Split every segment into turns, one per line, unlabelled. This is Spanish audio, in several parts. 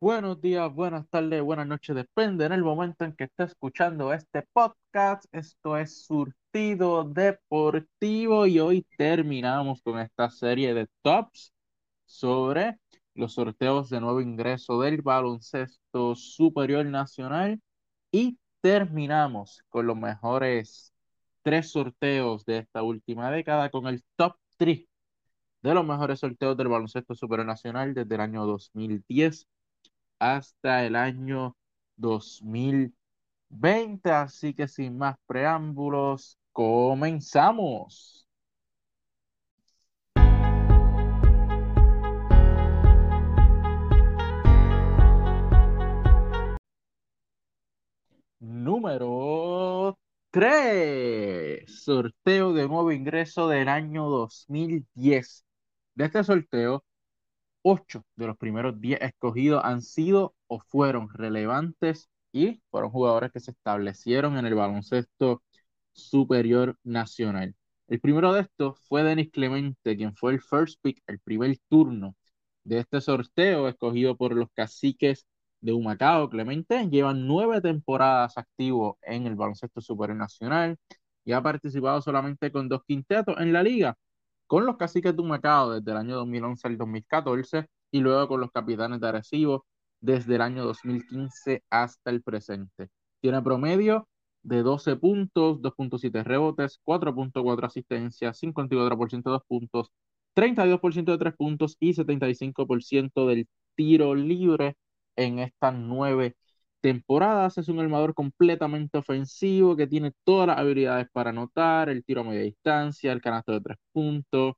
Buenos días, buenas tardes, buenas noches, depende en el momento en que esté escuchando este podcast. Esto es Surtido Deportivo y hoy terminamos con esta serie de tops sobre los sorteos de nuevo ingreso del baloncesto superior nacional y terminamos con los mejores tres sorteos de esta última década con el top 3 de los mejores sorteos del baloncesto superior nacional desde el año 2010 hasta el año 2020. Así que sin más preámbulos, comenzamos. Número 3. Sorteo de nuevo ingreso del año 2010. De este sorteo, ocho de los primeros diez escogidos han sido o fueron relevantes y fueron jugadores que se establecieron en el baloncesto superior nacional. El primero de estos fue Denis Clemente, quien fue el first pick, el primer turno de este sorteo, escogido por los caciques de Humacao. Clemente lleva nueve temporadas activo en el baloncesto superior nacional y ha participado solamente con dos quintetos en la liga, con los caciques de Humacao desde el año 2011 al 2014 y luego con los capitanes de Arecibo desde el año 2015 hasta el presente. Tiene promedio de 12 puntos, 2.7 rebotes, 4.4 asistencias, 54% de 2 puntos, 32% de 3 puntos y 75% del tiro libre en estas nueve temporadas. Es un armador completamente ofensivo que tiene todas las habilidades para anotar, el tiro a media distancia, el canasto de tres puntos,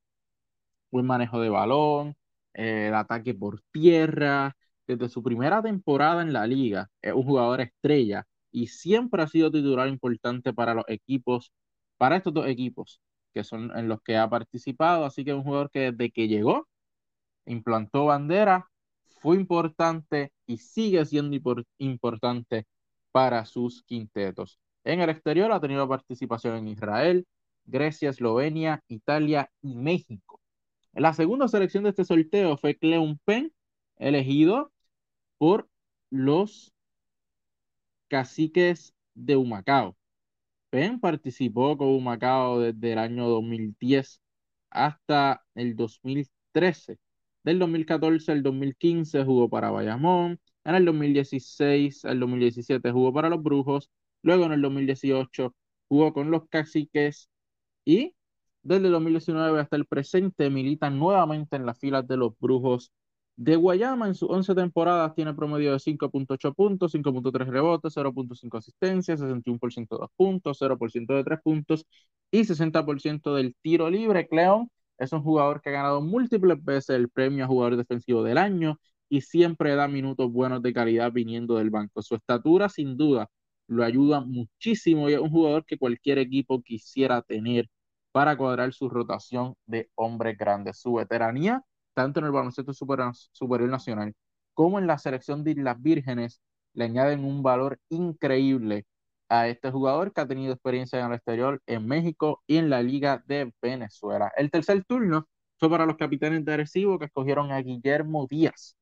buen manejo de balón, eh, el ataque por tierra. Desde su primera temporada en la liga, es un jugador estrella y siempre ha sido titular importante para los equipos, para estos dos equipos que son en los que ha participado. Así que es un jugador que desde que llegó, implantó bandera, fue importante y sigue siendo importante para sus quintetos. En el exterior ha tenido participación en Israel, Grecia, Eslovenia, Italia y México. La segunda selección de este sorteo fue Cleon Penn, elegido por los caciques de Humacao. Penn participó con Humacao desde el año 2010 hasta el 2013. Del 2014 al 2015 jugó para Bayamón, en el 2016 al 2017 jugó para los Brujos, luego en el 2018 jugó con los Caciques y desde el 2019 hasta el presente milita nuevamente en las filas de los Brujos de Guayama. En sus 11 temporadas tiene promedio de 5.8 puntos, 5.3 rebotes, 0.5 asistencias, 61% de 2 puntos, 0% de 3 puntos y 60% del tiro libre. Cleón es un jugador que ha ganado múltiples veces el premio a jugador defensivo del año y siempre da minutos buenos de calidad viniendo del banco. Su estatura, sin duda, lo ayuda muchísimo y es un jugador que cualquier equipo quisiera tener para cuadrar su rotación de hombres grandes. Su veteranía, tanto en el baloncesto superior nacional como en la selección de Islas Vírgenes, le añaden un valor increíble a este jugador que ha tenido experiencia en el exterior en México y en la Liga de Venezuela. El tercer turno fue para los capitanes de Arecibo que escogieron a Guillermo Díaz.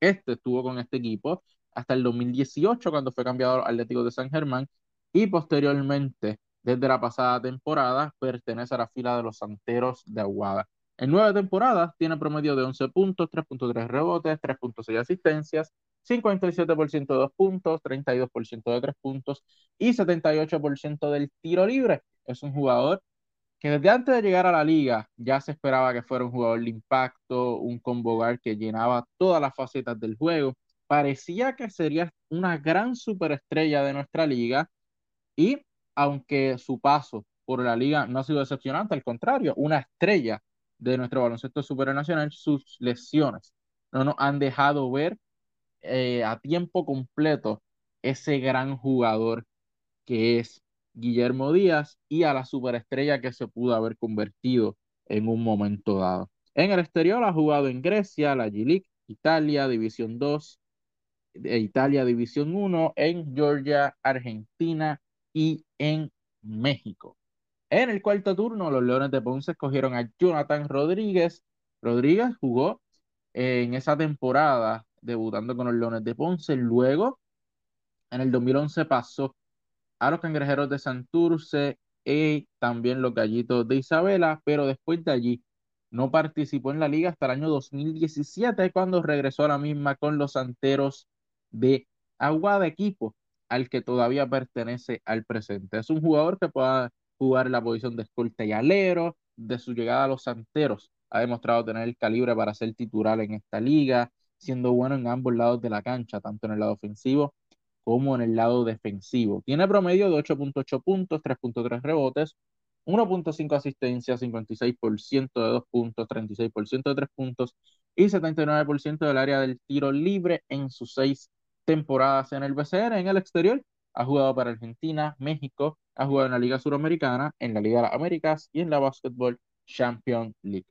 Este estuvo con este equipo hasta el 2018 cuando fue cambiado al Atlético de San Germán y posteriormente, desde la pasada temporada, pertenece a la fila de los Santeros de Aguada. En nueve temporadas tiene promedio de 11 puntos, 3.3 rebotes, 3.6 asistencias, 57% de 2 puntos, 32% de 3 puntos y 78% del tiro libre. Es un jugador que desde antes de llegar a la liga ya se esperaba que fuera un jugador de impacto, un combogar que llenaba todas las facetas del juego. Parecía que sería una gran superestrella de nuestra liga y aunque su paso por la liga no ha sido decepcionante, al contrario, una estrella de nuestro baloncesto supernacional, sus lesiones no nos han dejado ver eh, a tiempo completo ese gran jugador que es Guillermo Díaz y a la superestrella que se pudo haber convertido en un momento dado. En el exterior ha jugado en Grecia, la G-League, Italia, División 2, e Italia, División 1, en Georgia, Argentina y en México. En el cuarto turno, los Leones de Ponce escogieron a Jonathan Rodríguez. Rodríguez jugó en esa temporada debutando con los Leones de Ponce. Luego, en el 2011 pasó a los Cangrejeros de Santurce y también los Gallitos de Isabela, pero después de allí no participó en la liga hasta el año 2017, cuando regresó a la misma con los Santeros de Aguada, equipo al que todavía pertenece al presente. Es un jugador que pueda jugar la posición de escolta y alero. De su llegada a los Santeros, ha demostrado tener el calibre para ser titular en esta liga, siendo bueno en ambos lados de la cancha, tanto en el lado ofensivo como en el lado defensivo. Tiene promedio de 8.8 puntos, 3.3 rebotes, 1.5 asistencias, 56% de 2 puntos, 36% de 3 puntos y 79% del área del tiro libre en sus seis temporadas en el BCN. En el exterior ha jugado para Argentina, México, ha jugado en la Liga Suramericana, en la Liga de las Américas y en la Basketball Champions League.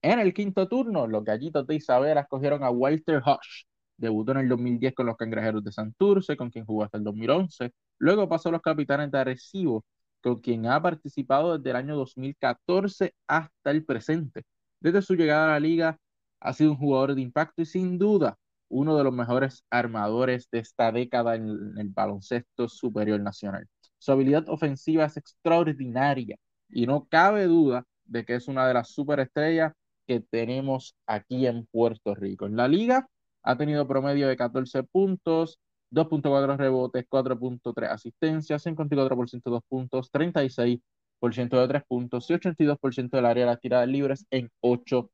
En el quinto turno, los gallitos de Isabela escogieron a Walter Hush. Debutó en el 2010 con los Cangrejeros de Santurce, con quien jugó hasta el 2011. Luego pasó a los Capitanes de Arecibo, con quien ha participado desde el año 2014 hasta el presente. Desde su llegada a la liga, ha sido un jugador de impacto y sin duda uno de los mejores armadores de esta década en el baloncesto superior nacional. Su habilidad ofensiva es extraordinaria y no cabe duda de que es una de las superestrellas que tenemos aquí en Puerto Rico. En la liga ha tenido promedio de 14 puntos, 2.4 rebotes, 4.3 asistencias, 54% de 2 puntos, 36% de 3 puntos y 82% del área de las tiradas libres en 8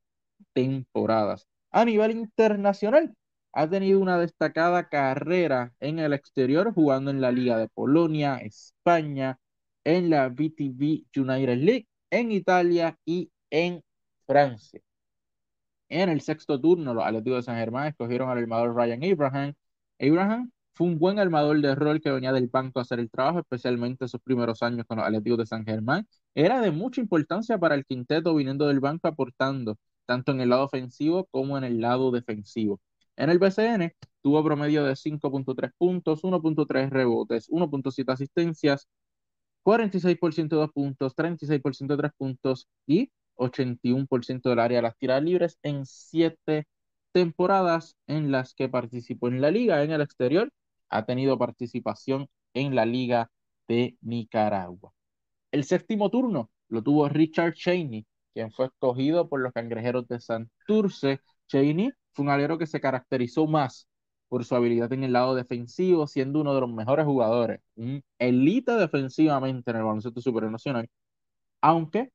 temporadas. A nivel internacional, ha tenido una destacada carrera en el exterior, jugando en la Liga de Polonia, España, en la BTV United League, en Italia y en Francia. En el sexto turno, los Atléticos de San Germán escogieron al armador Ryan Abraham. Abraham fue un buen armador de rol que venía del banco a hacer el trabajo, especialmente en sus primeros años con los Atléticos de San Germán. Era de mucha importancia para el quinteto viniendo del banco, aportando tanto en el lado ofensivo como en el lado defensivo. En el BCN tuvo promedio de 5.3 puntos, 1.3 rebotes, 1.7 asistencias, 46% de 2 puntos, 36% de 3 puntos y 81% del área de las tiradas libres en 7 temporadas en las que participó en la liga. En el exterior ha tenido participación en la liga de Nicaragua. El séptimo turno lo tuvo Richard Cheney, quien fue escogido por los cangrejeros de Santurce. Cheney fue un alero que se caracterizó más por su habilidad en el lado defensivo, siendo uno de los mejores jugadores, un elite defensivamente en el baloncesto supernacional, aunque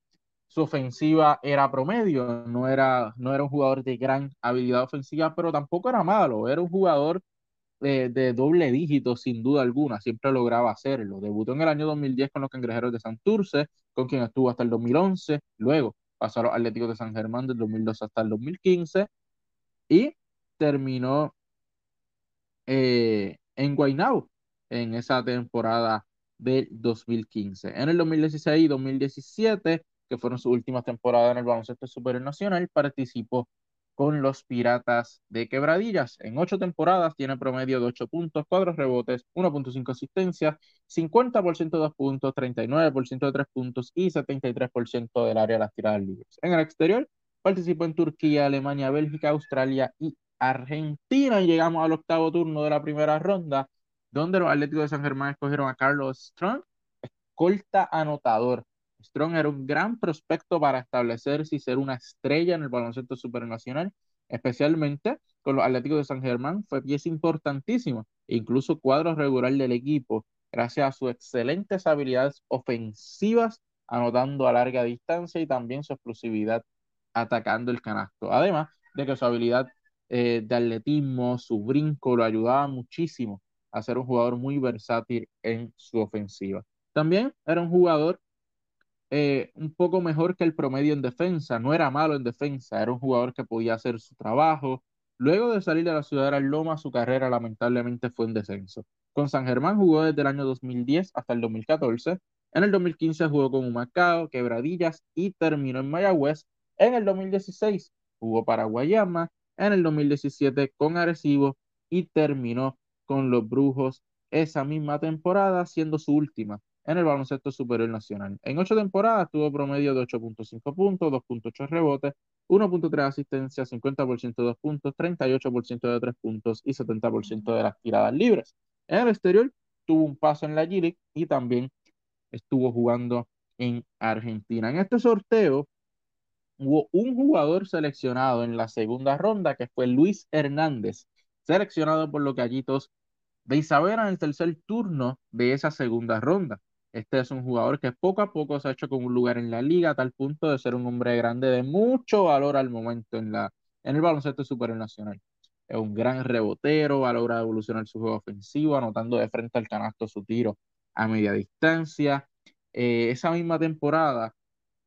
su ofensiva era promedio, no era, no era un jugador de gran habilidad ofensiva, pero tampoco era malo, era un jugador de, de, doble dígito sin duda alguna, siempre lograba hacerlo. Debutó en el año 2010 con los Cangrejeros de Santurce, con quien estuvo hasta el 2011, luego pasó a los Atléticos de San Germán del 2002 hasta el 2015 y terminó eh, en Guaynabo en esa temporada del 2015. En el 2016 y 2017, que fueron sus últimas temporadas en el baloncesto superior nacional, participó con los Piratas de Quebradillas. En ocho temporadas tiene promedio de 8 puntos, 4 rebotes, 1.5 asistencias, 50% de 2 puntos, 39% de 3 puntos y 73% del área de las tiradas libres. En el exterior, Participó en Turquía, Alemania, Bélgica, Australia y Argentina. Y llegamos al octavo turno de la primera ronda, donde los Atléticos de San Germán escogieron a Carlos Strong, escolta anotador. Strong era un gran prospecto para establecerse y ser una estrella en el baloncesto supernacional, especialmente con los Atléticos de San Germán. Fue pieza importantísima, incluso cuadro regular del equipo, gracias a sus excelentes habilidades ofensivas, anotando a larga distancia y también su explosividad atacando el canasto. Además de que su habilidad eh, de atletismo, su brinco, lo ayudaba muchísimo a ser un jugador muy versátil en su ofensiva. También era un jugador eh, un poco mejor que el promedio en defensa, no era malo en defensa, era un jugador que podía hacer su trabajo. Luego de salir de la ciudad de Loma, su carrera lamentablemente fue en descenso. Con San Germán jugó desde el año 2010 hasta el 2014. En el 2015 jugó con Humacao, Quebradillas y terminó en Mayagüez, en el 2016 jugó para Guayama, en el 2017 con Arecibo y terminó con los Brujos esa misma temporada, siendo su última en el baloncesto superior nacional. En ocho temporadas tuvo promedio de 8.5 puntos, 2.8 rebotes, 1.3 asistencias, 50% de dos puntos, 38% de tres puntos y 70% de las tiradas libres. En el exterior tuvo un paso en la G y también estuvo jugando en Argentina. En este sorteo hubo un jugador seleccionado en la segunda ronda que fue Luis Hernández, seleccionado por los gallitos de Isabel en el tercer turno de esa segunda ronda. Este es un jugador que poco a poco se ha hecho con un lugar en la liga a tal punto de ser un hombre grande de mucho valor al momento en, la, en el baloncesto superior nacional. Es un gran rebotero, a la evolucionar su juego ofensivo, anotando de frente al canasto su tiro a media distancia. Eh, esa misma temporada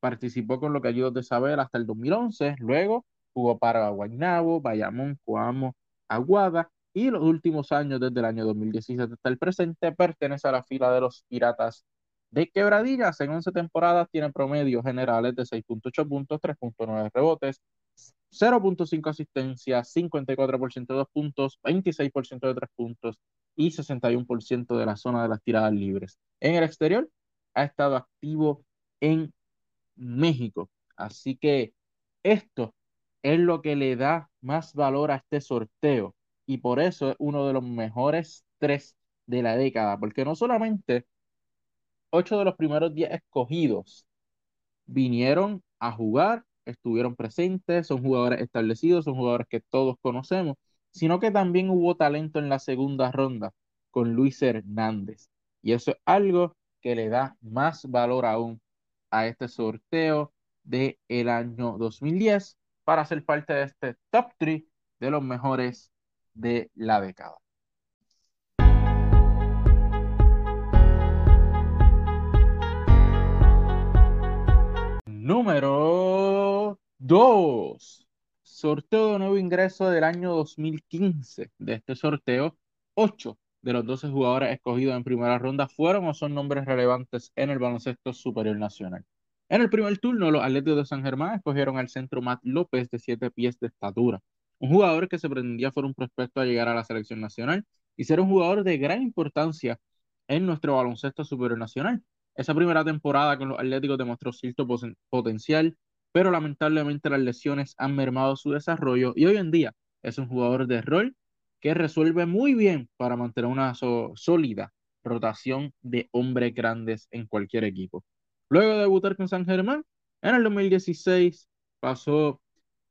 participó con los Gallitos de Isabel hasta el 2011, luego jugó para Guaynabo, Bayamón, Coamo, Aguada y los últimos años, desde el año 2017 hasta el presente, pertenece a la fila de los Piratas de Quebradillas. En 11 temporadas tiene promedios generales de 6.8 puntos, 3.9 rebotes, 0.5 asistencias, 54% de dos puntos, 26% de tres puntos y 61% de la zona de las tiradas libres. En el exterior ha estado activo en México. Así que esto es lo que le da más valor a este sorteo y por eso es uno de los mejores tres de la década, porque no solamente ocho de los primeros diez escogidos vinieron a jugar, estuvieron presentes, son jugadores establecidos, son jugadores que todos conocemos, sino que también hubo talento en la segunda ronda con Luis Hernández. Y eso es algo que le da más valor aún a este sorteo del el año 2010 para ser parte de este top 3 de los mejores de la década. Número 2. Sorteo de nuevo ingreso del año 2015. De este sorteo, 8 de los 12 jugadores escogidos en primera ronda fueron o son nombres relevantes en el baloncesto superior nacional. En el primer turno, los Atléticos de San Germán escogieron al centro Matt López de 7 pies de estatura un jugador que se pretendía fuera un prospecto a llegar a la selección nacional y ser un jugador de gran importancia en nuestro baloncesto superior nacional. Esa primera temporada con los Atléticos demostró cierto potencial, pero lamentablemente las lesiones han mermado su desarrollo y hoy en día es un jugador de rol que resuelve muy bien para mantener una sólida rotación de hombres grandes en cualquier equipo. Luego de debutar con San Germán, en el 2016 pasó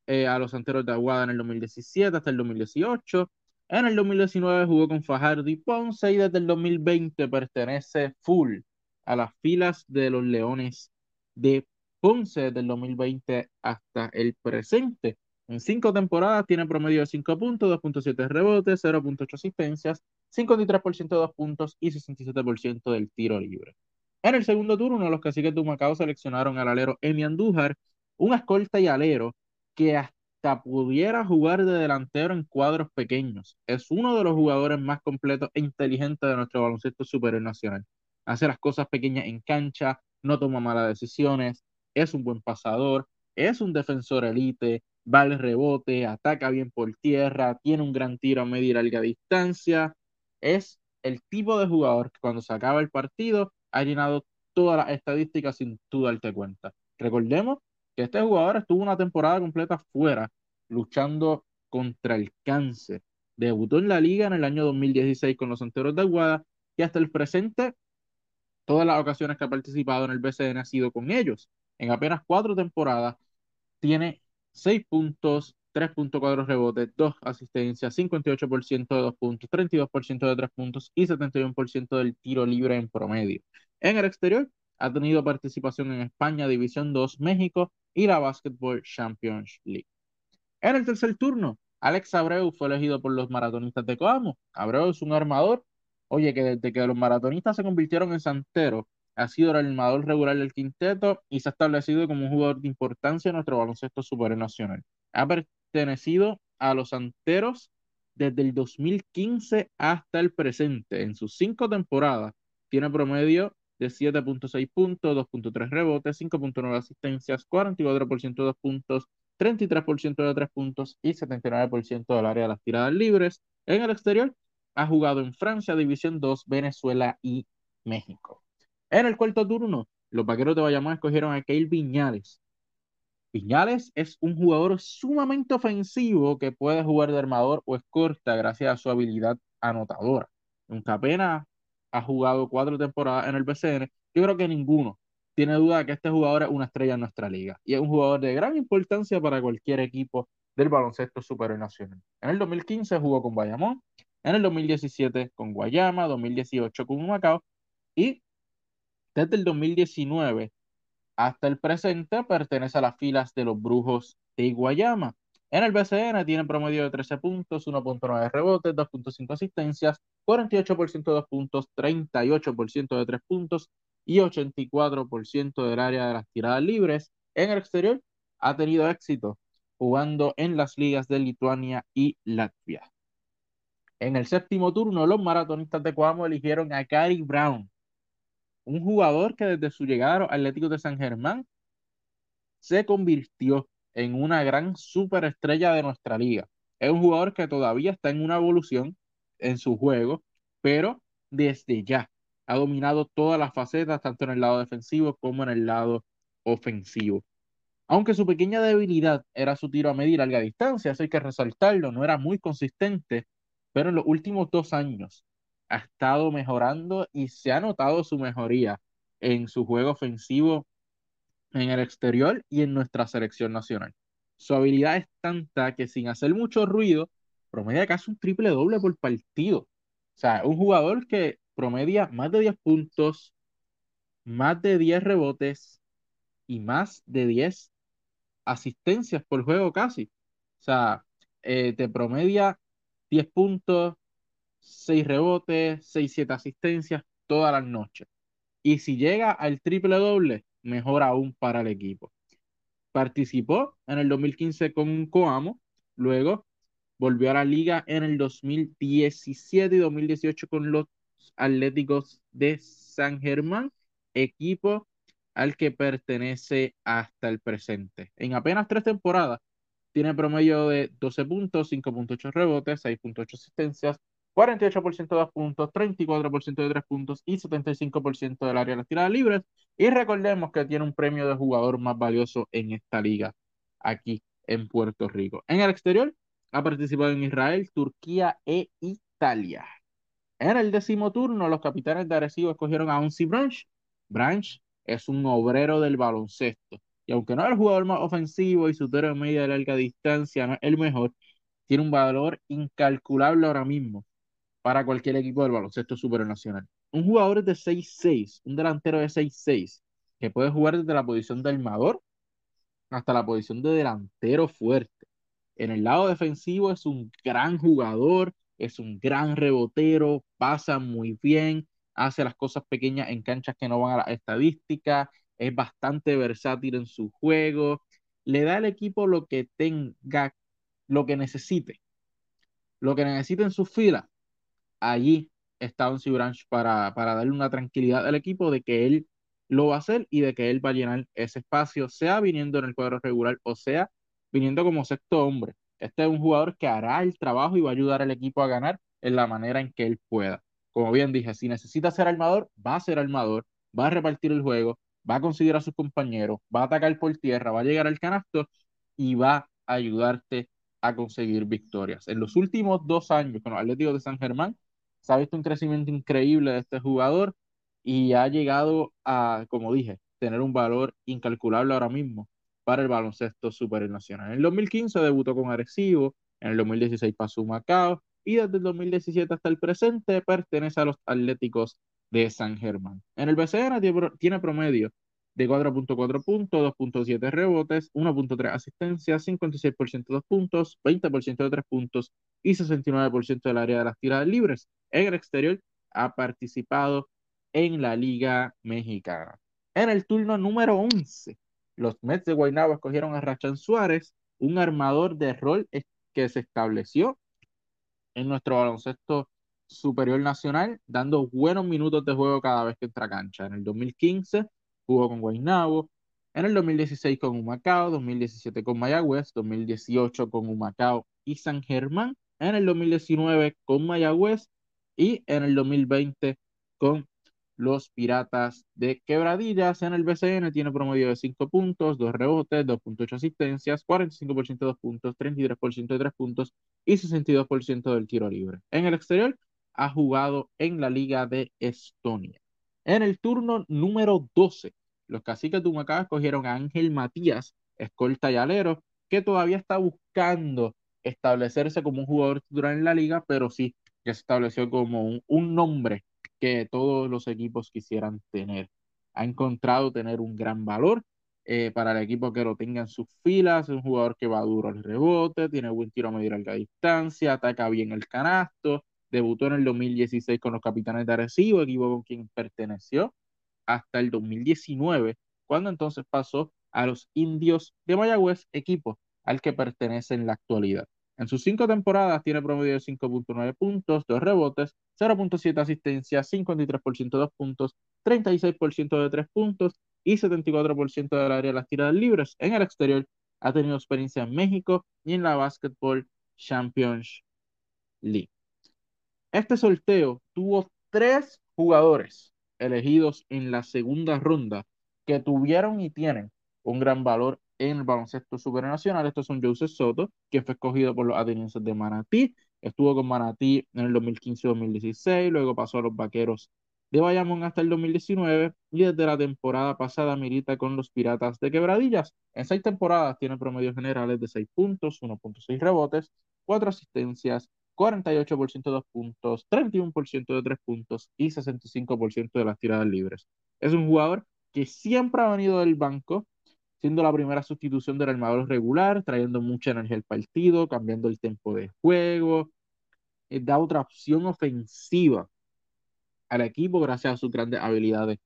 eh, a los Santeros de Aguada en el 2017 hasta el 2018. En el 2019 jugó con Fajardo y Ponce y desde el 2020 pertenece full a las filas de los Leones de Ponce desde el 2020 hasta el presente. En cinco temporadas tiene promedio de 5 puntos, 2.7 rebotes, 0.8 asistencias, 53% de dos puntos y 67% del tiro libre. En el segundo turno, los caciques de Humacao seleccionaron al alero Emi Andújar, un escolta y alero que hasta pudiera jugar de delantero en cuadros pequeños. Es uno de los jugadores más completos e inteligentes de nuestro baloncesto superior nacional. Hace las cosas pequeñas en cancha, no toma malas decisiones, es un buen pasador, es un defensor elite, va al rebote, ataca bien por tierra, tiene un gran tiro a media y larga distancia. Es el tipo de jugador que cuando se acaba el partido ha llenado todas las estadísticas sin tú darte cuenta. Recordemos que este jugador estuvo una temporada completa fuera, luchando contra el cáncer. Debutó en la liga en el año 2016 con los Santeros de Aguada y hasta el presente, todas las ocasiones que ha participado en el BCN ha sido con ellos. En apenas cuatro temporadas tiene seis puntos, 3.4 rebotes, 2 asistencias, 58% de 2 puntos, 32% de 3 puntos y 71% del tiro libre en promedio. En el exterior, ha tenido participación en España, División 2, México y la Basketball Champions League. En el tercer turno, Alex Abreu fue elegido por los maratonistas de Coamo. Abreu es un armador, oye, que desde que los maratonistas se convirtieron en santeros, ha sido el armador regular del quinteto y se ha establecido como un jugador de importancia en nuestro baloncesto supernacional. Ha pertenecido a los santeros desde el 2015 hasta el presente. En sus cinco temporadas tiene promedio de 7.6 puntos, 2.3 rebotes, 5.9 asistencias, 44% de 2 puntos, 33% de 3 puntos y 79% del área de las tiradas libres. En el exterior, ha jugado en Francia, División 2, Venezuela y México. En el cuarto turno, los vaqueros de Bayamón escogieron a Keil Viñales, Piñales es un jugador sumamente ofensivo que puede jugar de armador o escorta gracias a su habilidad anotadora. Aunque apenas ha jugado cuatro temporadas en el BCN, yo creo que ninguno tiene duda de que este jugador es una estrella en nuestra liga y es un jugador de gran importancia para cualquier equipo del baloncesto superior nacional. En el 2015 jugó con Bayamón, en el 2017 con Guayama, 2018 con Humacao y desde el 2019 hasta el presente pertenece a las filas de los Brujos de Guayama. En el BCN tiene promedio de 13 puntos, 1.9 rebotes, 2.5 asistencias, 48% de 2 puntos, 38% de 3 puntos y 84% del área de las tiradas libres. En el exterior ha tenido éxito jugando en las ligas de Lituania y Latvia. En el séptimo turno, los maratonistas de Coamo eligieron a Gary Brown, un jugador que desde su llegada al Atlético de San Germán se convirtió en una gran superestrella de nuestra liga. Es un jugador que todavía está en una evolución en su juego, pero desde ya ha dominado todas las facetas, tanto en el lado defensivo como en el lado ofensivo. Aunque su pequeña debilidad era su tiro a medir larga distancia, eso hay que resaltarlo, no era muy consistente, pero en los últimos dos años ha estado mejorando y se ha notado su mejoría en su juego ofensivo en el exterior y en nuestra selección nacional. Su habilidad es tanta que sin hacer mucho ruido, promedia casi un triple doble por partido. O sea, un jugador que promedia más de 10 puntos, más de 10 rebotes y más de 10 asistencias por juego casi. O sea, eh, te promedia 10 puntos, 6 rebotes, 6, 7 asistencias todas las noches. Y si llega al triple doble, mejor aún para el equipo. Participó en el 2015 con Coamo, luego volvió a la liga en el 2017 y 2018 con los Atléticos de San Germán, equipo al que pertenece hasta el presente. En apenas tres temporadas tiene promedio de 12 puntos, 5.8 rebotes, 6.8 asistencias, 48% de 2 puntos, 34% de 3 puntos y 75% del área de las tiradas libres. Y recordemos que tiene un premio de jugador más valioso en esta liga, aquí en Puerto Rico. En el exterior, ha participado en Israel, Turquía e Italia. En el décimo turno, los capitanes de Arecibo escogieron a Onsi Branch. Branch es un obrero del baloncesto. Y aunque no es el jugador más ofensivo y su tiro de media de larga distancia no es el mejor, tiene un valor incalculable ahora mismo para cualquier equipo del baloncesto supernacional. Un jugador de 6'6, un delantero de 6'6, que puede jugar desde la posición de armador hasta la posición de delantero fuerte. En el lado defensivo es un gran jugador, es un gran rebotero, pasa muy bien, hace las cosas pequeñas en canchas que no van a la estadística, es bastante versátil en su juego, le da al equipo lo que tenga, lo que necesite, lo que necesite en su fila allí está Don Branch para, para darle una tranquilidad al equipo de que él lo va a hacer y de que él va a llenar ese espacio, sea viniendo en el cuadro regular o sea viniendo como sexto hombre. Este es un jugador que hará el trabajo y va a ayudar al equipo a ganar en la manera en que él pueda. Como bien dije, si necesita ser armador, va a ser armador, va a repartir el juego, va a conseguir a sus compañeros, va a atacar por tierra, va a llegar al canasto y va a ayudarte a conseguir victorias. En los últimos dos años con los Atléticos de San Germán, se ha visto un crecimiento increíble de este jugador y ha llegado a, como dije, tener un valor incalculable ahora mismo para el baloncesto supernacional. En el 2015 debutó con Arecibo, en el 2016 pasó a Macao y desde el 2017 hasta el presente pertenece a los Atléticos de San Germán. En el BCN tiene promedio de 4.4 puntos, 2.7 rebotes, 1.3 asistencias, 56% de 2 puntos, 20% de 3 puntos y 69% del área de las tiradas libres. En el exterior ha participado en la Liga Mexicana. En el turno número 11, los Mets de Guaynabo escogieron a Rachan Suárez, un armador de rol que se estableció en nuestro baloncesto superior nacional, dando buenos minutos de juego cada vez que entra a cancha. En el 2015 jugó con Guaynabo, en el 2016 con Humacao, 2017 con Mayagüez, 2018 con Humacao y San Germán, en el 2019 con Mayagüez y en el 2020 con los Piratas de Quebradillas. En el BCN tiene promedio de 5 puntos, 2 rebotes, 2.8 asistencias, 45% de 2 puntos, 33% de 3 puntos y 62% del tiro libre. En el exterior ha jugado en la Liga de Estonia. En el turno número 12, los caciques de Humacao escogieron a Ángel Matías, escolta y alero, que todavía está buscando establecerse como un jugador titular en la liga, pero sí, ya se estableció como un, un nombre que todos los equipos quisieran tener. Ha encontrado tener un gran valor eh, para el equipo que lo tenga en sus filas. Es un jugador que va duro al rebote, tiene buen tiro a medir larga distancia, ataca bien el canasto. Debutó en el 2016 con los Capitanes de Arecibo, equipo con quien perteneció hasta el 2019, cuando entonces pasó a los Indios de Mayagüez, equipo al que pertenece en la actualidad. En sus cinco temporadas tiene promedio de 5.9 puntos, 2 rebotes, 0.7 asistencias, 53% de 2 puntos, 36% de 3 puntos y 74% del área de las tiradas libres. En el exterior ha tenido experiencia en México y en la Basketball Champions League. Este sorteo tuvo tres jugadores elegidos en la segunda ronda que tuvieron y tienen un gran valor en el baloncesto supernacional. Estos son Joseph Soto, que fue escogido por los atenienses de Manatí. Estuvo con Manatí en el 2015-2016, luego pasó a los Vaqueros de Bayamón hasta el 2019 y desde la temporada pasada milita con los Piratas de Quebradillas. En seis temporadas tiene promedios generales de 6 puntos, 1.6 rebotes, 4 asistencias, 48% de 2 puntos, 31% de 3 puntos y 65% de las tiradas libres. Es un jugador que siempre ha venido del banco, siendo la primera sustitución del armador regular, trayendo mucha energía al partido, cambiando el tiempo de juego, eh, da otra opción ofensiva al equipo gracias a sus grandes habilidades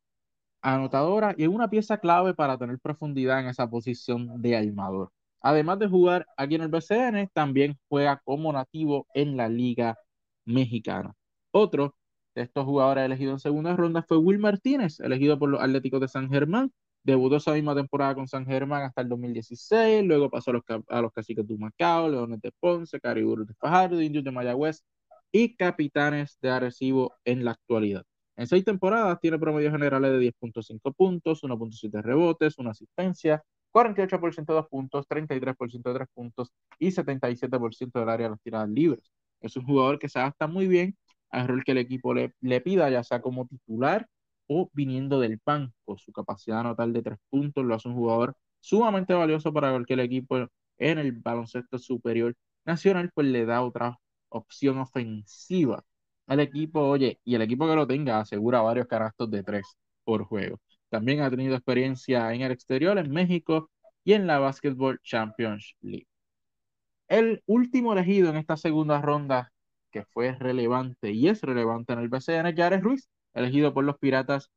anotadoras y es una pieza clave para tener profundidad en esa posición de armador. Además de jugar aquí en el BCN, también juega como nativo en la Liga Mexicana. Otro de estos jugadores elegidos en segunda ronda fue Will Martínez, elegido por los Atléticos de San Germán, Debutó esa misma temporada con San Germán hasta el 2016, luego pasó a los, a los Caciques de Macao, Leones de Ponce, Cariburos de Fajardo, Indios de Mayagüez y Capitanes de Arecibo en la actualidad. En seis temporadas tiene promedios generales de 10.5 puntos, 1.7 rebotes, una asistencia, 48% de dos puntos, 33% de tres puntos y 77% del área de las tiradas libres. Es un jugador que se adapta muy bien al rol que el equipo le, pida, ya sea como titular o viniendo del banco. Su capacidad anotar de tres puntos lo hace un jugador sumamente valioso para cualquier equipo en el baloncesto superior nacional, pues le da otra opción ofensiva al equipo. Oye, y el equipo que lo tenga asegura varios carastos de tres por juego. También ha tenido experiencia en el exterior, en México y en la Basketball Champions League. El último elegido en esta segunda ronda, que fue relevante y es relevante en el BCN, Jared Ruiz, elegido por los Piratas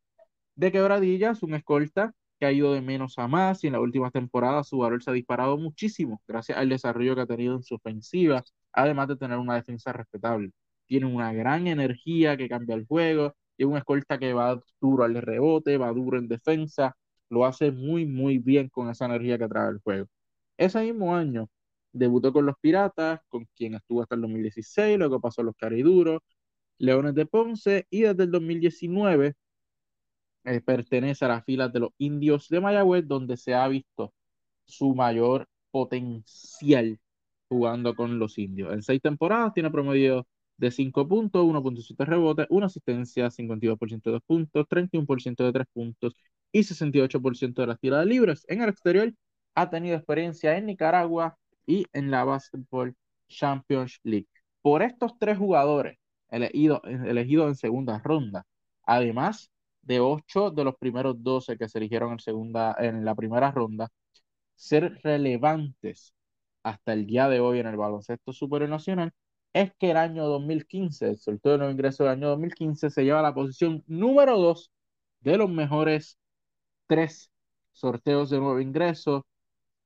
de Quebradillas, un escolta que ha ido de menos a más y en la última temporada su valor se ha disparado muchísimo gracias al desarrollo que ha tenido en su ofensiva, además de tener una defensa respetable. Tiene una gran energía que cambia el juego, y un escolta que va duro al rebote, va duro en defensa, lo hace muy, muy bien con esa energía que trae el juego. Ese mismo año debutó con los Piratas, con quien estuvo hasta el 2016, luego pasó a los Cariduros, Leones de Ponce y desde el 2019 eh, pertenece a las filas de los Indios de Mayagüez, donde se ha visto su mayor potencial jugando con los Indios. En seis temporadas tiene promedio de 5 puntos, 1.7 rebotes, una asistencia, 52% de 2 puntos, 31% de 3 puntos y 68% de las tiradas libres. En el exterior ha tenido experiencia en Nicaragua y en la Basketball Champions League. Por estos tres jugadores, elegido, elegido en segunda ronda, además de ocho de los primeros 12 que se eligieron en, segunda, en la primera ronda, ser relevantes hasta el día de hoy en el baloncesto superior nacional, es que el año 2015, el sorteo de nuevo ingreso del año 2015, se lleva a la posición número 2 de los mejores tres sorteos de nuevo ingreso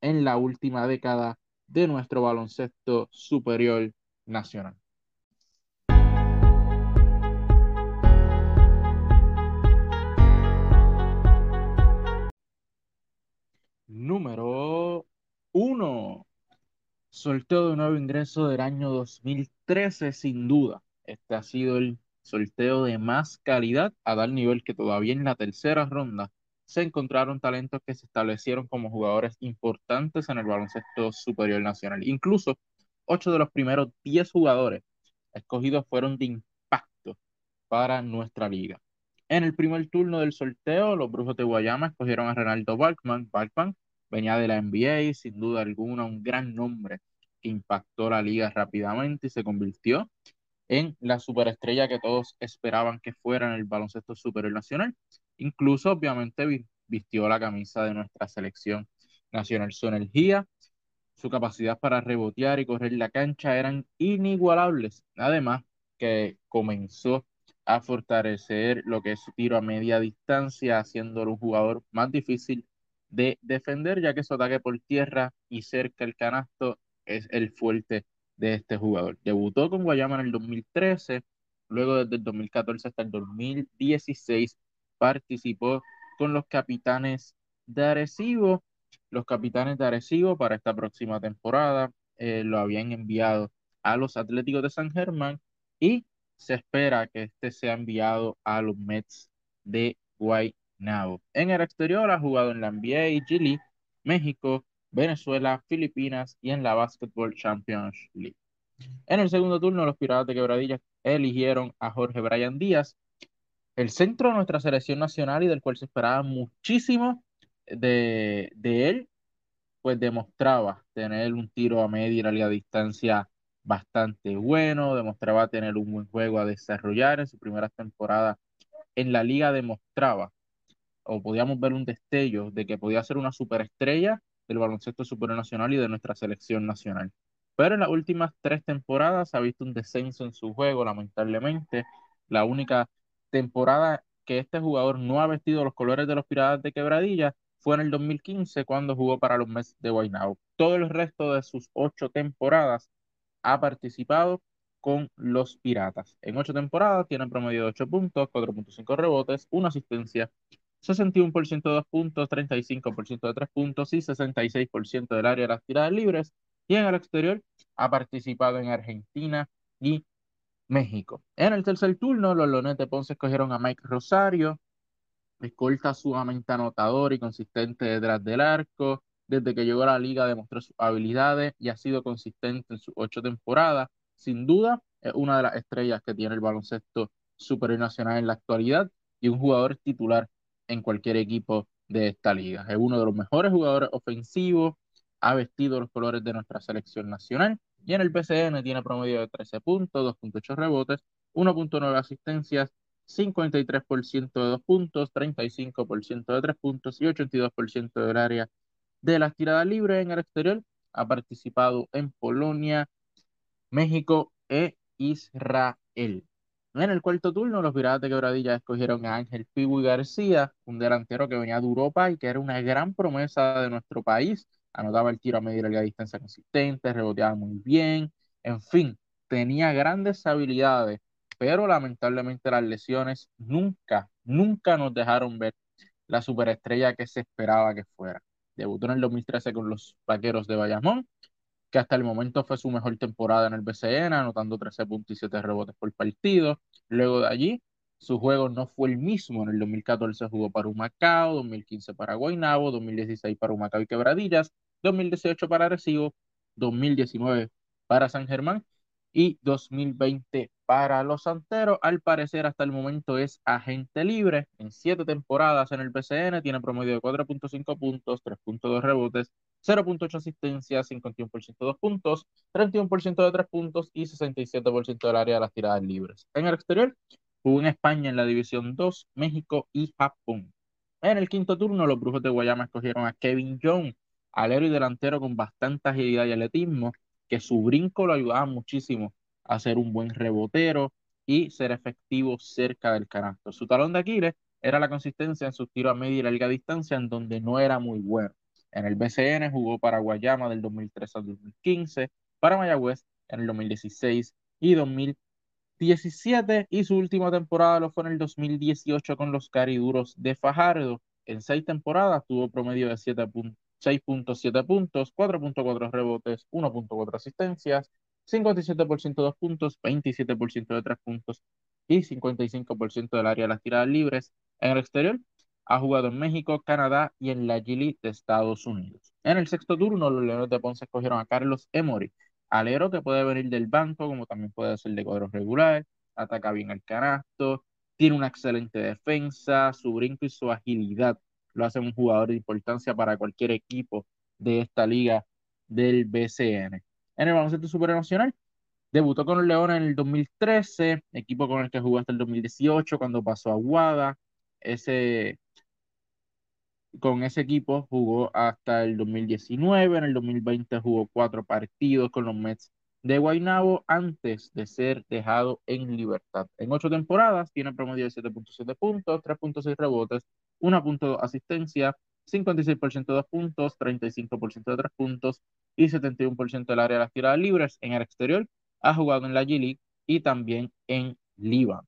en la última década de nuestro baloncesto superior nacional. número uno. Sorteo de nuevo ingreso del año 2013, sin duda. Este ha sido el sorteo de más calidad a tal nivel que todavía en la tercera ronda se encontraron talentos que se establecieron como jugadores importantes en el baloncesto superior nacional. Incluso ocho de los primeros diez jugadores escogidos fueron de impacto para nuestra liga. En el primer turno del sorteo, los Brujos de Guayama escogieron a Renaldo Balkman. Balkman venía de la NBA, sin duda alguna, un gran nombre impactó la liga rápidamente y se convirtió en la superestrella que todos esperaban que fuera en el baloncesto superior nacional. Incluso, obviamente, vistió la camisa de nuestra selección nacional. Su energía, su capacidad para rebotear y correr la cancha eran inigualables. Además, que comenzó a fortalecer lo que es su tiro a media distancia, haciéndolo un jugador más difícil de defender, ya que su ataque por tierra y cerca el canasto es el fuerte de este jugador. Debutó con Guayama en el 2013, luego desde el 2014 hasta el 2016 participó con los capitanes de Arecibo. Los capitanes de Arecibo para esta próxima temporada eh, lo habían enviado a los Atléticos de San Germán y se espera que este sea enviado a los Mets de Guaynabo. En el exterior ha jugado en la NBA, Chile, México, Venezuela, Filipinas y en la Basketball Champions League. En el segundo turno, los Piratas de Quebradillas eligieron a Jorge Brian Díaz, el centro de nuestra selección nacional y del cual se esperaba muchísimo de, él, pues demostraba tener un tiro a media y larga distancia bastante bueno, demostraba tener un buen juego a desarrollar en su primera temporada en la liga, demostraba o podíamos ver un destello de que podía ser una superestrella del baloncesto supernacional y de nuestra selección nacional. Pero en las últimas tres temporadas ha visto un descenso en su juego, lamentablemente. La única temporada que este jugador no ha vestido los colores de los Piratas de Quebradilla fue en el 2015 cuando jugó para los Mets de Guaynabo. Todo el resto de sus ocho temporadas ha participado con los Piratas. En ocho temporadas tiene promedio de 8 puntos, 4.5 rebotes, una asistencia, 61% de 2 puntos, 35% de 3 puntos y 66% del área de las tiradas libres. Y en el exterior ha participado en Argentina y México. En el tercer turno, los Leones de Ponce escogieron a Mike Rosario, escolta sumamente anotador y consistente detrás del arco. Desde que llegó a la liga demostró sus habilidades y ha sido consistente en sus ocho temporadas. Sin duda, es una de las estrellas que tiene el baloncesto superior nacional en la actualidad y un jugador titular en cualquier equipo de esta liga. Es uno de los mejores jugadores ofensivos, ha vestido los colores de nuestra selección nacional y en el PCN tiene promedio de 13 puntos, 2.8 rebotes, 1.9 asistencias, 53% de 2 puntos, 35% de 3 puntos y 82% del área de las tiradas libres en el exterior. Ha participado en Polonia, México e Israel. En el cuarto turno, los Piratas de Quebradilla escogieron a Ángel Pibu García, un delantero que venía de Europa y que era una gran promesa de nuestro país. Anotaba el tiro a media y distancia consistente, reboteaba muy bien, en fin, tenía grandes habilidades, pero lamentablemente las lesiones nunca, nunca nos dejaron ver la superestrella que se esperaba que fuera. Debutó en el 2013 con los Vaqueros de Bayamón, que hasta el momento fue su mejor temporada en el BCN, anotando 13.7 rebotes por partido. Luego de allí, su juego no fue el mismo. En el 2014 jugó para Humacao, 2015 para Guaynabo, 2016 para Humacao y Quebradillas, 2018 para Recibo, 2019 para San Germán y 2020 para los Santeros. Al parecer, hasta el momento es agente libre. En siete temporadas en el BCN tiene promedio de 4.5 puntos, 3.2 rebotes, 0.8 asistencias, 51% de 2 puntos, 31% de 3 puntos y 67% del área de las tiradas libres. En el exterior, jugó en España en la División 2, México y Japón. En el quinto turno, los Brujos de Guayama escogieron a Kevin Jones, alero y delantero con bastante agilidad y atletismo, que su brinco lo ayudaba muchísimo a ser un buen rebotero y ser efectivo cerca del canasto. Su talón de Aquiles era la consistencia en sus tiros a media y larga distancia, en donde no era muy bueno. En el BCN jugó para Guayama del 2013 al 2015, para Mayagüez en el 2016 y 2017 y su última temporada lo fue en el 2018 con los Cariduros de Fajardo. En seis temporadas tuvo promedio de 6.7 puntos, 4.4 rebotes, 1.4 asistencias, 57% de 2 puntos, 27% de 3 puntos y 55% del área de las tiradas libres. En el exterior, ha jugado en México, Canadá y en la G de Estados Unidos. En el sexto turno, los Leones de Ponce escogieron a Carlos Emory, alero que puede venir del banco, como también puede ser de cuadro regular, ataca bien el canasto, tiene una excelente defensa, su brinco y su agilidad lo hacen un jugador de importancia para cualquier equipo de esta liga del BCN. En el baloncesto supernacional, debutó con los Leones en el 2013, equipo con el que jugó hasta el 2018 cuando pasó a Guada. Ese con ese equipo jugó hasta el 2019, en el 2020 jugó cuatro partidos con los Mets de Guaynabo antes de ser dejado en libertad. En ocho temporadas tiene promedio de 7.7 puntos, 3.6 rebotes, 1.2 asistencia, 56% de dos puntos, 35% de tres puntos y 71% del área de las tiradas libres. En el exterior ha jugado en la G-League y también en Líbano.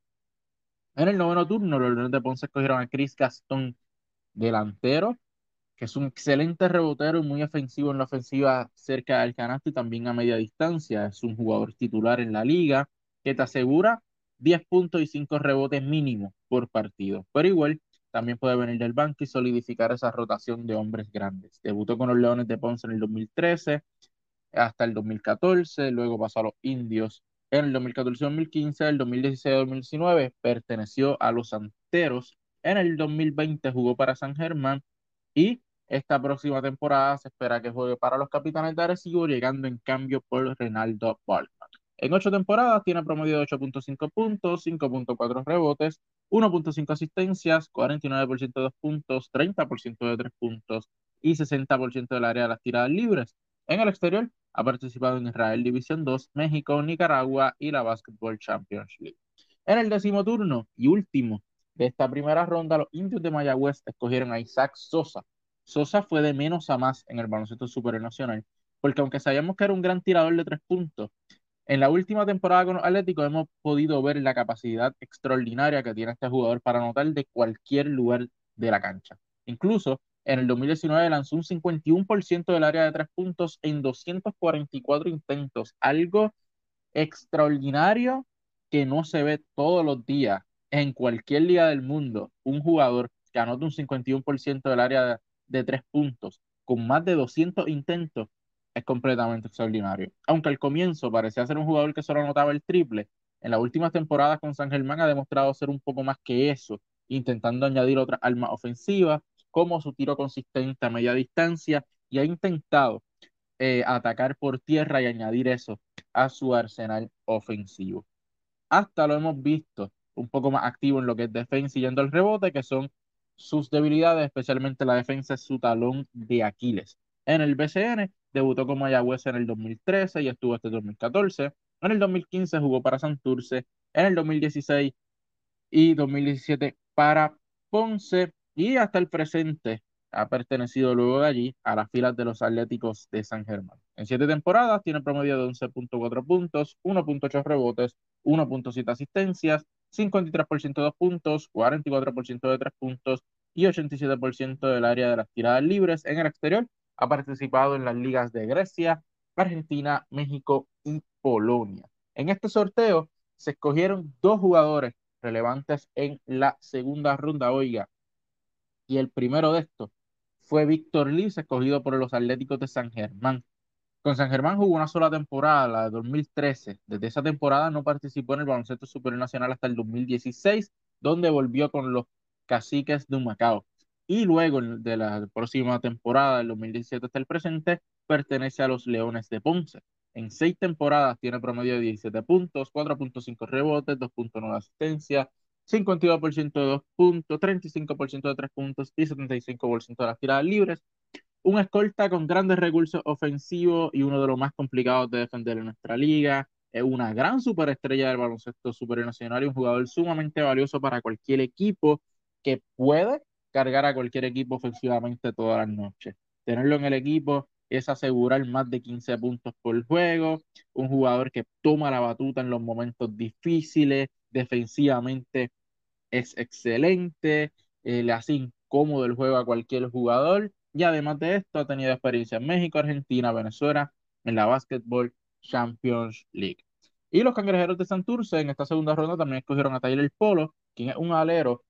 En el noveno turno, los Leones de Ponce escogieron a Chris Gastón delantero, que es un excelente rebotero y muy ofensivo en la ofensiva cerca del canasto y también a media distancia. Es un jugador titular en la liga que te asegura 10 puntos y 5 rebotes mínimos por partido. Pero igual, también puede venir del banco y solidificar esa rotación de hombres grandes. Debutó con los Leones de Ponce en el 2013 hasta el 2014, luego pasó a los Indios en el 2014-2015, el 2016-2019 perteneció a los Santeros en el 2020 jugó para San Germán y esta próxima temporada se espera que juegue para los Capitanes de Arecibo, llegando en cambio por Renaldo Balman. En ocho temporadas tiene promedio de 8.5 puntos, 5.4 rebotes, 1.5 asistencias, 49% de dos puntos, 30% de tres puntos y 60% del área de las tiradas libres. En el exterior ha participado en Israel División 2, México, Nicaragua y la Basketball Championship En el décimo turno y último de esta primera ronda, los indios de Mayagüez escogieron a Isaac Sosa. Sosa fue de menos a más en el baloncesto superior nacional, porque aunque sabíamos que era un gran tirador de tres puntos, en la última temporada con los Atléticos hemos podido ver la capacidad extraordinaria que tiene este jugador para anotar de cualquier lugar de la cancha. Incluso en el 2019 lanzó un 51% del área de tres puntos en 244 intentos, algo extraordinario que no se ve todos los días en cualquier liga del mundo un jugador que anota un 51% del área de, tres puntos con más de 200 intentos es completamente extraordinario. Aunque al comienzo parecía ser un jugador que solo anotaba el triple, en las últimas temporadas con San Germán ha demostrado ser un poco más que eso, intentando añadir otras armas ofensivas, como su tiro consistente a media distancia, y ha intentado eh, atacar por tierra y añadir eso a su arsenal ofensivo. Hasta lo hemos visto un poco más activo en lo que es defensa y yendo al rebote, que son sus debilidades, especialmente la defensa es su talón de Aquiles. En el BCN debutó con Mayagüez en el 2013 y estuvo hasta el 2014. En el 2015 jugó para Santurce, en el 2016 y 2017 para Ponce y hasta el presente ha pertenecido luego de allí a las filas de los Atléticos de San Germán. En siete temporadas tiene promedio de 11.4 puntos, 1.8 rebotes, 1.7 asistencias, 53% de puntos, 44% de tres puntos y 87% del área de las tiradas libres en el exterior. Ha participado en las ligas de Grecia, Argentina, México y Polonia. En este sorteo se escogieron dos jugadores relevantes en la segunda ronda, oiga, y el primero de estos fue Víctor Liz, escogido por los Atléticos de San Germán. Con San Germán jugó una sola temporada, la de 2013. Desde esa temporada no participó en el baloncesto superior nacional hasta el 2016, donde volvió con los Caciques de Humacao. Y luego de la próxima temporada, del 2017 hasta el presente, pertenece a los Leones de Ponce. En seis temporadas tiene promedio de 17 puntos, 4.5 rebotes, 2.9 asistencia, 52% de 2 puntos, 35% de 3 puntos y 75% de las tiradas libres. Un escolta con grandes recursos ofensivos y uno de los más complicados de defender en nuestra liga. Es una gran superestrella del baloncesto supernacional y un jugador sumamente valioso para cualquier equipo que puede cargar a cualquier equipo ofensivamente todas las noches. Tenerlo en el equipo es asegurar más de 15 puntos por juego, un jugador que toma la batuta en los momentos difíciles, defensivamente es excelente, eh, le hace incómodo el juego a cualquier jugador y además de esto ha tenido experiencia en México, Argentina, Venezuela, en la Basketball Champions League. Y los cangrejeros de Santurce en esta segunda ronda también escogieron a Tyler Polo, quien es un alero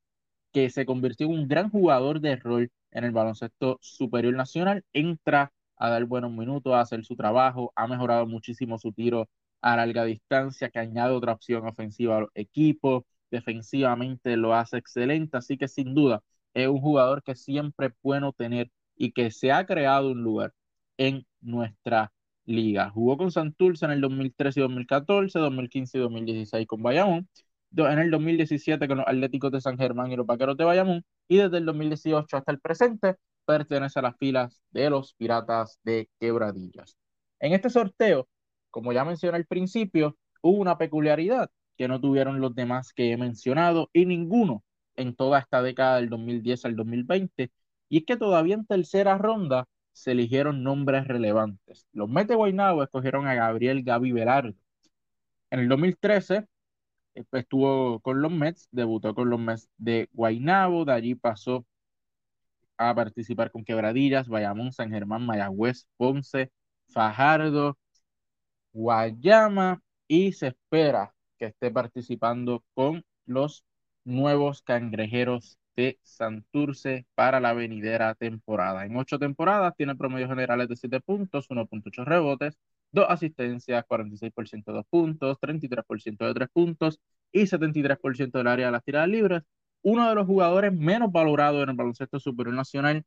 que se convirtió en un gran jugador de rol en el baloncesto superior nacional. Entra a dar buenos minutos, a hacer su trabajo, ha mejorado muchísimo su tiro a larga distancia, que añade otra opción ofensiva a los equipos, defensivamente lo hace excelente, así que sin duda es un jugador que siempre es bueno tener y que se ha creado un lugar en nuestra liga. Jugó con Santurce en el 2013 y 2014, 2015 y 2016 con Bayamón, en el 2017 con los Atléticos de San Germán y los Vaqueros de Bayamón, y desde el 2018 hasta el presente pertenece a las filas de los Piratas de Quebradillas. En este sorteo, como ya mencioné al principio, hubo una peculiaridad que no tuvieron los demás que he mencionado y ninguno en toda esta década del 2010 al 2020, y es que todavía en tercera ronda se eligieron nombres relevantes. Los Mets de Guaynabo escogieron a Gabriel Gaby Velardo. En el 2013 eh, estuvo con los Mets, debutó con los Mets de Guaynabo, de allí pasó a participar con Quebradillas, Bayamón, San Germán, Mayagüez, Ponce, Fajardo, Guayama y se espera que esté participando con los nuevos cangrejeros de Santurce para la venidera temporada. En ocho temporadas tiene promedios generales de 7 puntos, 1.8 rebotes, 2 asistencias, 46% de 2 puntos, 33% de 3 puntos y 73% del área de las tiradas libres. Uno de los jugadores menos valorados en el baloncesto superior nacional,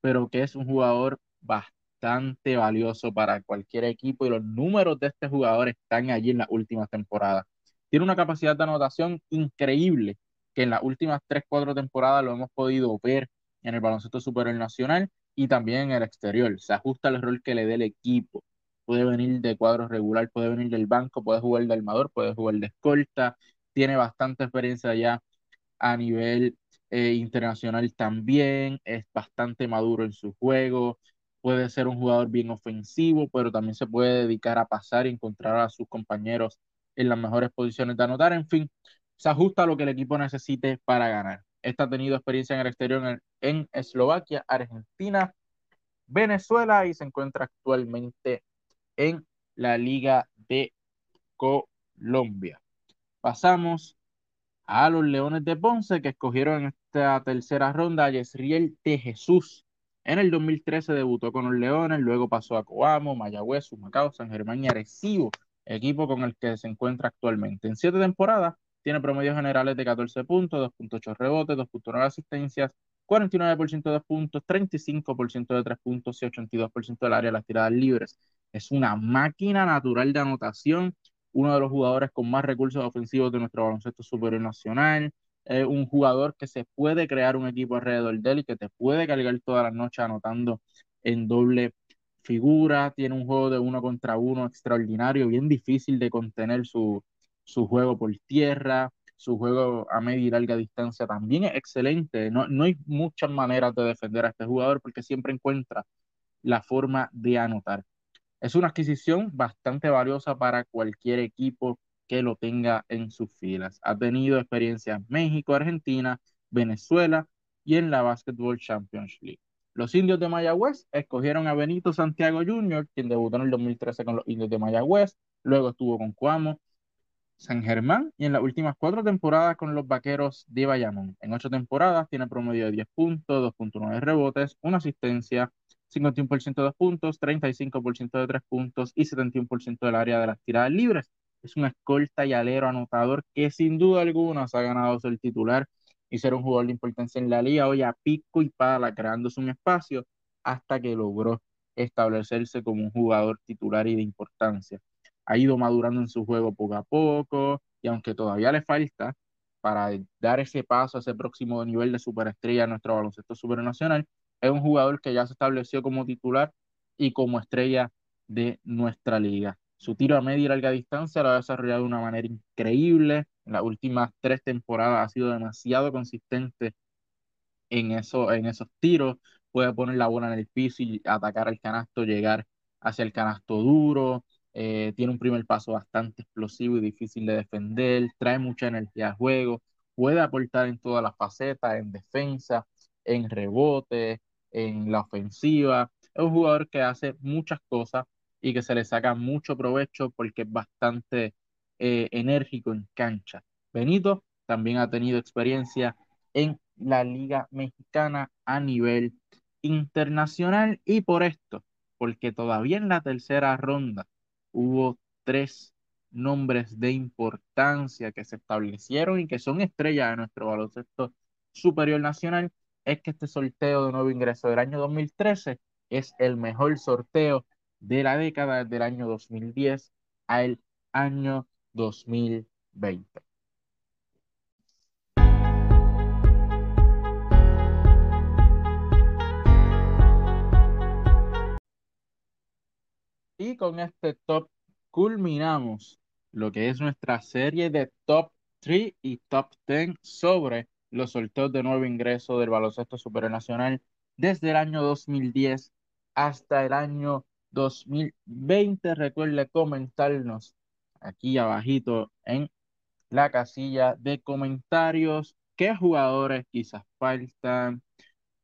pero que es un jugador bastante valioso para cualquier equipo y los números de este jugador están allí en las últimas temporadas. Tiene una capacidad de anotación increíble que en las últimas 3, 4 temporadas lo hemos podido ver en el baloncesto superior nacional y también en el exterior. Se ajusta al rol que le dé el equipo. Puede venir de cuadro regular, puede venir del banco, puede jugar de armador, puede jugar de escolta. Tiene bastante experiencia ya a nivel eh, internacional también. Es bastante maduro en su juego. Puede ser un jugador bien ofensivo, pero también se puede dedicar a pasar y encontrar a sus compañeros en las mejores posiciones de anotar. En fin, se ajusta a lo que el equipo necesite para ganar. Esta ha tenido experiencia en el exterior en, Eslovaquia, Argentina, Venezuela y se encuentra actualmente en la Liga de Colombia. Pasamos a los Leones de Ponce que escogieron en esta tercera ronda a Yesriel de Jesús. En el 2013 debutó con los Leones, luego pasó a Coamo, Mayagüez, Humacao, San Germán y Arecibo, equipo con el que se encuentra actualmente. En siete temporadas tiene promedios generales de 14 puntos, 2.8 rebotes, 2.9 asistencias, 49% de puntos, 35% de 3 puntos y 82% del área de las tiradas libres. Es una máquina natural de anotación, uno de los jugadores con más recursos ofensivos de nuestro baloncesto superior nacional, es un jugador que se puede crear un equipo alrededor de él y que te puede cargar todas las noches anotando en doble figura, tiene un juego de uno contra uno extraordinario, bien difícil de contener su, su juego por tierra, su juego a media y larga distancia también es excelente. No, no hay muchas maneras de defender a este jugador porque siempre encuentra la forma de anotar. Es una adquisición bastante valiosa para cualquier equipo que lo tenga en sus filas. Ha tenido experiencia en México, Argentina, Venezuela y en la Basketball Champions League. Los indios de Mayagüez escogieron a Benito Santiago Jr., quien debutó en el 2013 con los indios de Mayagüez, luego estuvo con Cuamo, San Germán y en las últimas cuatro temporadas con los Vaqueros de Bayamón. En ocho temporadas tiene promedio de 10 puntos, 2.9 rebotes, una asistencia, 51% de puntos, 35% de 3 puntos y 71% del área de las tiradas libres. Es un escolta y alero anotador que sin duda alguna se ha ganado ser titular y ser un jugador de importancia en la liga, hoy a pico y pala creándose un espacio hasta que logró establecerse como un jugador titular y de importancia ha ido madurando en su juego poco a poco y aunque todavía le falta para dar ese paso ese próximo nivel de superestrella en nuestro baloncesto supernacional, es un jugador que ya se estableció como titular y como estrella de nuestra liga. Su tiro a media y larga distancia lo ha desarrollado de una manera increíble. En las últimas tres temporadas ha sido demasiado consistente en, eso, en esos tiros. Puede poner la bola en el piso y atacar al canasto, llegar hacia el canasto duro. Eh, tiene un primer paso bastante explosivo y difícil de defender, trae mucha energía al juego, puede aportar en todas las facetas, en defensa, en rebote, en la ofensiva. Es un jugador que hace muchas cosas y que se le saca mucho provecho porque es bastante eh, enérgico en cancha. Benito también ha tenido experiencia en la Liga Mexicana a nivel internacional y por esto, porque todavía en la tercera ronda hubo tres nombres de importancia que se establecieron y que son estrellas de nuestro baloncesto superior nacional, es que este sorteo de nuevo ingreso del año 2013 es el mejor sorteo de la década del año 2010 al año 2020. Y con este top culminamos lo que es nuestra serie de top 3 y top 10 sobre los sorteos de nuevo ingreso del baloncesto supernacional desde el año 2010 hasta el año 2020. Recuerde comentarnos aquí abajito en la casilla de comentarios qué jugadores quizás faltan,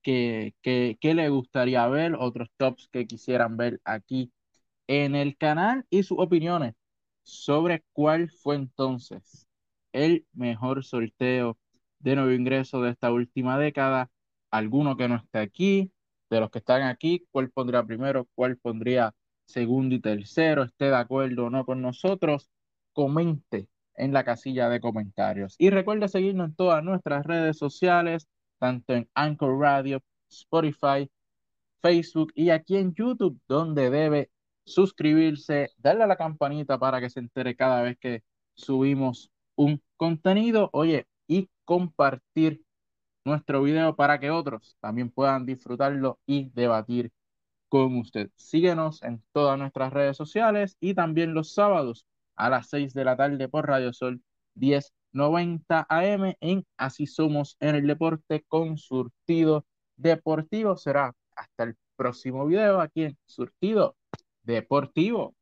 qué, qué, qué le gustaría ver, otros tops que quisieran ver aquí en el canal y sus opiniones sobre cuál fue entonces el mejor sorteo de nuevo ingreso de esta última década. Alguno que no esté aquí, de los que están aquí, cuál pondría primero, cuál pondría segundo y tercero, esté de acuerdo o no con nosotros, comente en la casilla de comentarios. Y recuerde seguirnos en todas nuestras redes sociales, tanto en Anchor Radio, Spotify, Facebook y aquí en YouTube, donde debe suscribirse, darle a la campanita para que se entere cada vez que subimos un contenido, oye, y compartir nuestro video para que otros también puedan disfrutarlo y debatir con usted. Síguenos en todas nuestras redes sociales y también los sábados a las 6 de la tarde por Radio Sol 1090 AM en Así Somos en el Deporte con Surtido Deportivo. Será hasta el próximo video aquí en Surtido deportivo.